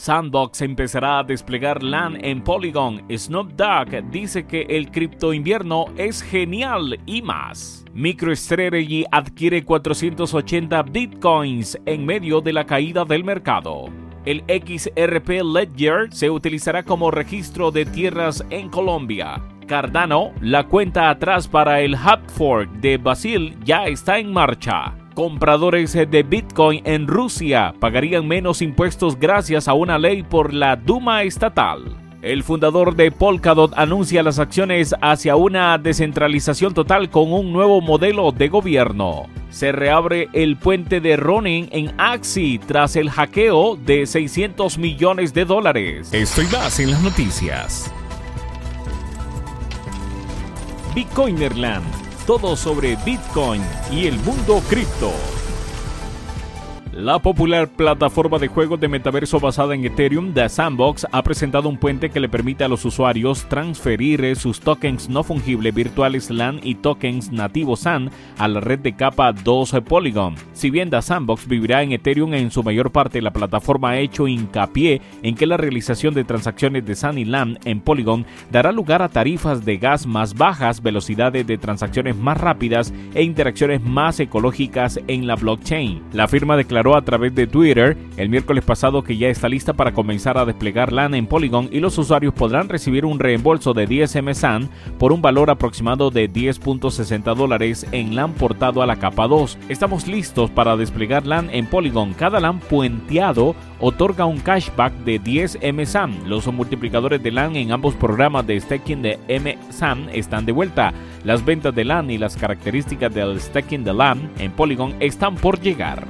Sandbox empezará a desplegar LAN en Polygon. Snoop Dogg dice que el cripto invierno es genial y más. MicroStrategy adquiere 480 bitcoins en medio de la caída del mercado. El XRP Ledger se utilizará como registro de tierras en Colombia. Cardano, la cuenta atrás para el hub fork de Basil ya está en marcha compradores de Bitcoin en Rusia pagarían menos impuestos gracias a una ley por la Duma estatal. El fundador de Polkadot anuncia las acciones hacia una descentralización total con un nuevo modelo de gobierno. Se reabre el puente de Ronin en Axi tras el hackeo de 600 millones de dólares. Estoy más en las noticias. Bitcoinerland todo sobre Bitcoin y el mundo cripto. La popular plataforma de juegos de metaverso basada en Ethereum, The Sandbox, ha presentado un puente que le permite a los usuarios transferir sus tokens no fungibles virtuales LAN y tokens nativos SAN a la red de capa 2 Polygon. Si bien The Sandbox vivirá en Ethereum en su mayor parte, la plataforma ha hecho hincapié en que la realización de transacciones de SAN y LAN en Polygon dará lugar a tarifas de gas más bajas, velocidades de transacciones más rápidas e interacciones más ecológicas en la blockchain. La firma declaró a través de Twitter el miércoles pasado que ya está lista para comenzar a desplegar LAN en Polygon y los usuarios podrán recibir un reembolso de 10 MSAN por un valor aproximado de 10.60 dólares en LAN portado a la capa 2. Estamos listos para desplegar LAN en Polygon. Cada LAN puenteado otorga un cashback de 10 MSAN. Los multiplicadores de LAN en ambos programas de staking de MSAN están de vuelta. Las ventas de LAN y las características del staking de LAN en Polygon están por llegar.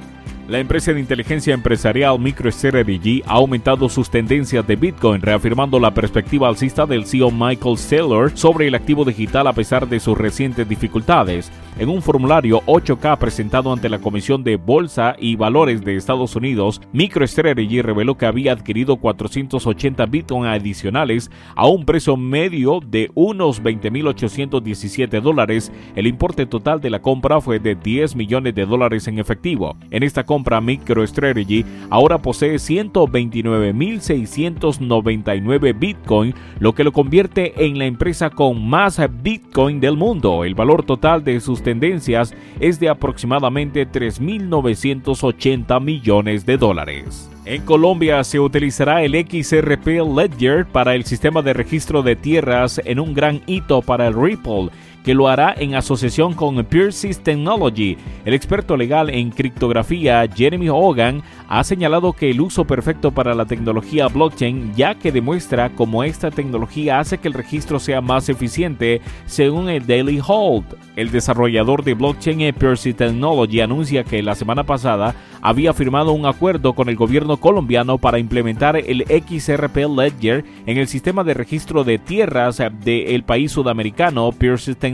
La empresa de inteligencia empresarial MicroStrategy ha aumentado sus tendencias de Bitcoin, reafirmando la perspectiva alcista del CEO Michael Saylor sobre el activo digital a pesar de sus recientes dificultades. En un formulario 8K presentado ante la Comisión de Bolsa y Valores de Estados Unidos, MicroStrategy reveló que había adquirido 480 Bitcoin adicionales a un precio medio de unos 20.817 dólares. El importe total de la compra fue de 10 millones de dólares en efectivo. En esta compra compra MicroStrategy ahora posee 129.699 Bitcoin, lo que lo convierte en la empresa con más Bitcoin del mundo. El valor total de sus tendencias es de aproximadamente 3.980 millones de dólares. En Colombia se utilizará el XRP Ledger para el sistema de registro de tierras en un gran hito para el Ripple que lo hará en asociación con Pierces Technology. El experto legal en criptografía Jeremy Hogan ha señalado que el uso perfecto para la tecnología blockchain ya que demuestra cómo esta tecnología hace que el registro sea más eficiente según el Daily Hold. El desarrollador de blockchain Piercy Technology anuncia que la semana pasada había firmado un acuerdo con el gobierno colombiano para implementar el XRP Ledger en el sistema de registro de tierras del país sudamericano Piercy Technology.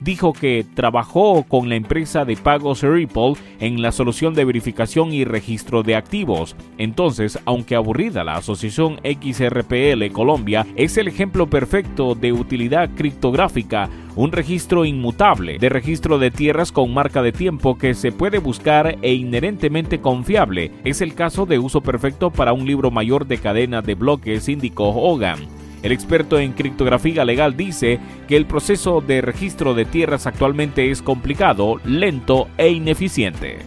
Dijo que trabajó con la empresa de pagos Ripple en la solución de verificación y registro de activos. Entonces, aunque aburrida, la asociación XRPL Colombia es el ejemplo perfecto de utilidad criptográfica un registro inmutable de registro de tierras con marca de tiempo que se puede buscar e inherentemente confiable. Es el caso de uso perfecto para un libro mayor de cadena de bloques, indicó Hogan. El experto en criptografía legal dice que el proceso de registro de tierras actualmente es complicado, lento e ineficiente.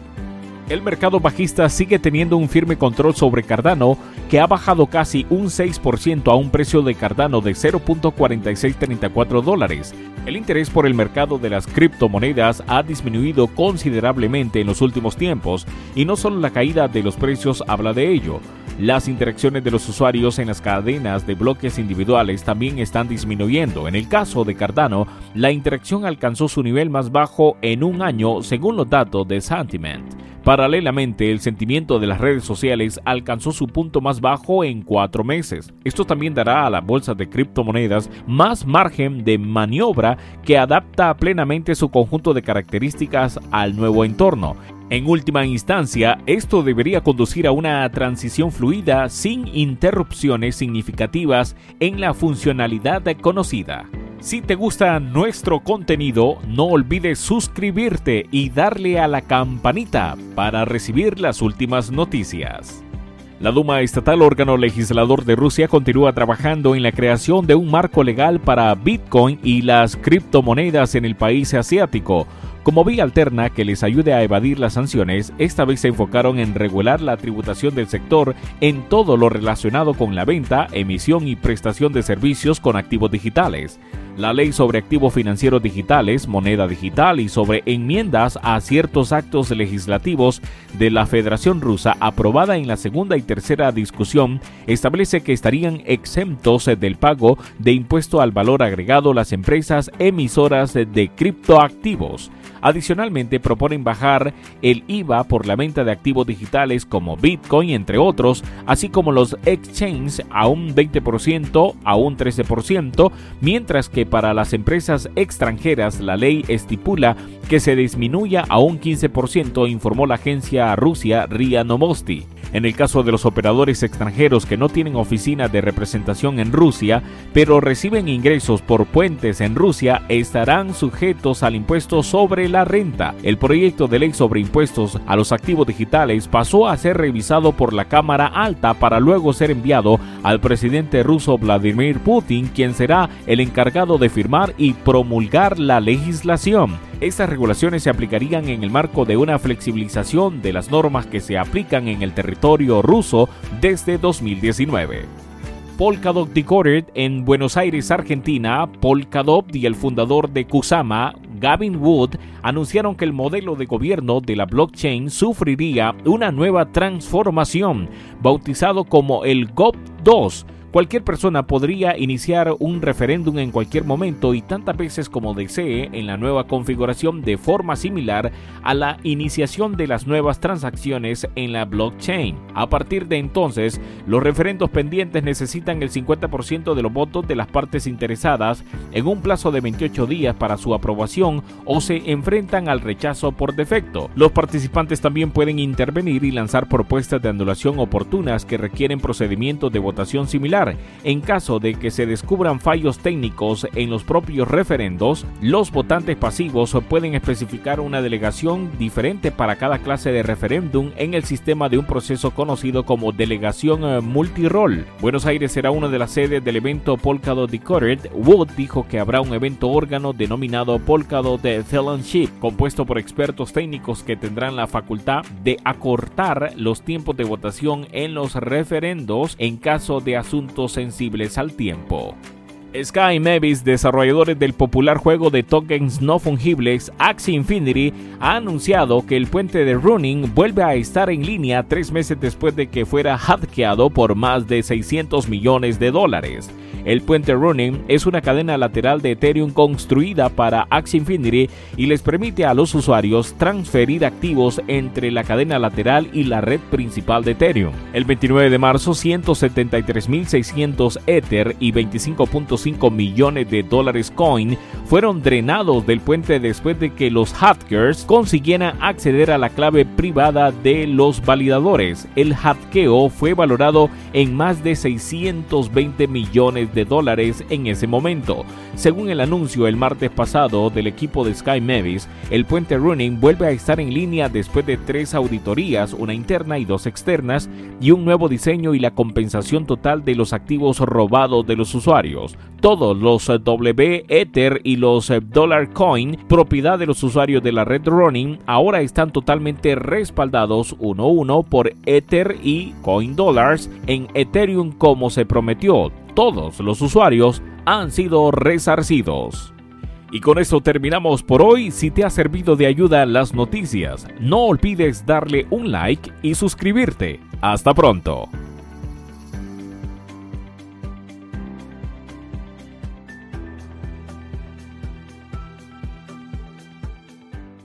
El mercado bajista sigue teniendo un firme control sobre Cardano, que ha bajado casi un 6% a un precio de Cardano de 0.4634 dólares. El interés por el mercado de las criptomonedas ha disminuido considerablemente en los últimos tiempos y no solo la caída de los precios habla de ello. Las interacciones de los usuarios en las cadenas de bloques individuales también están disminuyendo. En el caso de Cardano, la interacción alcanzó su nivel más bajo en un año según los datos de Sentiment. Paralelamente, el sentimiento de las redes sociales alcanzó su punto más bajo en cuatro meses. Esto también dará a la bolsa de criptomonedas más margen de maniobra que adapta plenamente su conjunto de características al nuevo entorno. En última instancia, esto debería conducir a una transición fluida sin interrupciones significativas en la funcionalidad conocida. Si te gusta nuestro contenido, no olvides suscribirte y darle a la campanita para recibir las últimas noticias. La Duma estatal, órgano legislador de Rusia, continúa trabajando en la creación de un marco legal para Bitcoin y las criptomonedas en el país asiático. Como vía alterna que les ayude a evadir las sanciones, esta vez se enfocaron en regular la tributación del sector en todo lo relacionado con la venta, emisión y prestación de servicios con activos digitales la ley sobre activos financieros digitales, moneda digital y sobre enmiendas a ciertos actos legislativos de la Federación Rusa aprobada en la segunda y tercera discusión establece que estarían exentos del pago de impuesto al valor agregado las empresas emisoras de criptoactivos. Adicionalmente, proponen bajar el IVA por la venta de activos digitales como Bitcoin, entre otros, así como los exchanges a un 20% a un 13%, mientras que para las empresas extranjeras la ley estipula que se disminuya a un 15%, informó la agencia Rusia RIA Novosti. En el caso de los operadores extranjeros que no tienen oficina de representación en Rusia, pero reciben ingresos por puentes en Rusia, estarán sujetos al impuesto sobre la renta. El proyecto de ley sobre impuestos a los activos digitales pasó a ser revisado por la Cámara Alta para luego ser enviado al presidente ruso Vladimir Putin, quien será el encargado de firmar y promulgar la legislación. Estas regulaciones se aplicarían en el marco de una flexibilización de las normas que se aplican en el territorio ruso desde 2019. Polkadot Decoded en Buenos Aires, Argentina, Polkadot y el fundador de Kusama, Gavin Wood, anunciaron que el modelo de gobierno de la blockchain sufriría una nueva transformación, bautizado como el GOP2 Cualquier persona podría iniciar un referéndum en cualquier momento y tantas veces como desee en la nueva configuración de forma similar a la iniciación de las nuevas transacciones en la blockchain. A partir de entonces, los referendos pendientes necesitan el 50% de los votos de las partes interesadas en un plazo de 28 días para su aprobación o se enfrentan al rechazo por defecto. Los participantes también pueden intervenir y lanzar propuestas de anulación oportunas que requieren procedimientos de votación similar en caso de que se descubran fallos técnicos en los propios referendos, los votantes pasivos pueden especificar una delegación diferente para cada clase de referéndum en el sistema de un proceso conocido como delegación eh, multirol. Buenos Aires será una de las sedes del evento Polkadot Decoded. Wood dijo que habrá un evento órgano denominado Polkadot Fellowship, compuesto por expertos técnicos que tendrán la facultad de acortar los tiempos de votación en los referendos en caso de asuntos sensibles al tiempo. Sky Mavis, desarrolladores del popular juego de tokens no fungibles Axie Infinity, ha anunciado que el puente de Running vuelve a estar en línea tres meses después de que fuera hackeado por más de 600 millones de dólares. El puente Running es una cadena lateral de Ethereum construida para Axie Infinity y les permite a los usuarios transferir activos entre la cadena lateral y la red principal de Ethereum. El 29 de marzo, 173.600 Ether y 25.5 millones de dólares coin fueron drenados del puente después de que los hackers consiguieran acceder a la clave privada de los validadores. El hackeo fue valorado en más de 620 millones de dólares en ese momento. Según el anuncio el martes pasado del equipo de Sky Mavis, el puente Running vuelve a estar en línea después de tres auditorías, una interna y dos externas, y un nuevo diseño y la compensación total de los activos robados de los usuarios. Todos los W Ether y los Dollar Coin, propiedad de los usuarios de la red Running, ahora están totalmente respaldados uno a uno por Ether y Coin Dollars en Ethereum como se prometió todos los usuarios han sido resarcidos. Y con esto terminamos por hoy. Si te ha servido de ayuda las noticias, no olvides darle un like y suscribirte. Hasta pronto.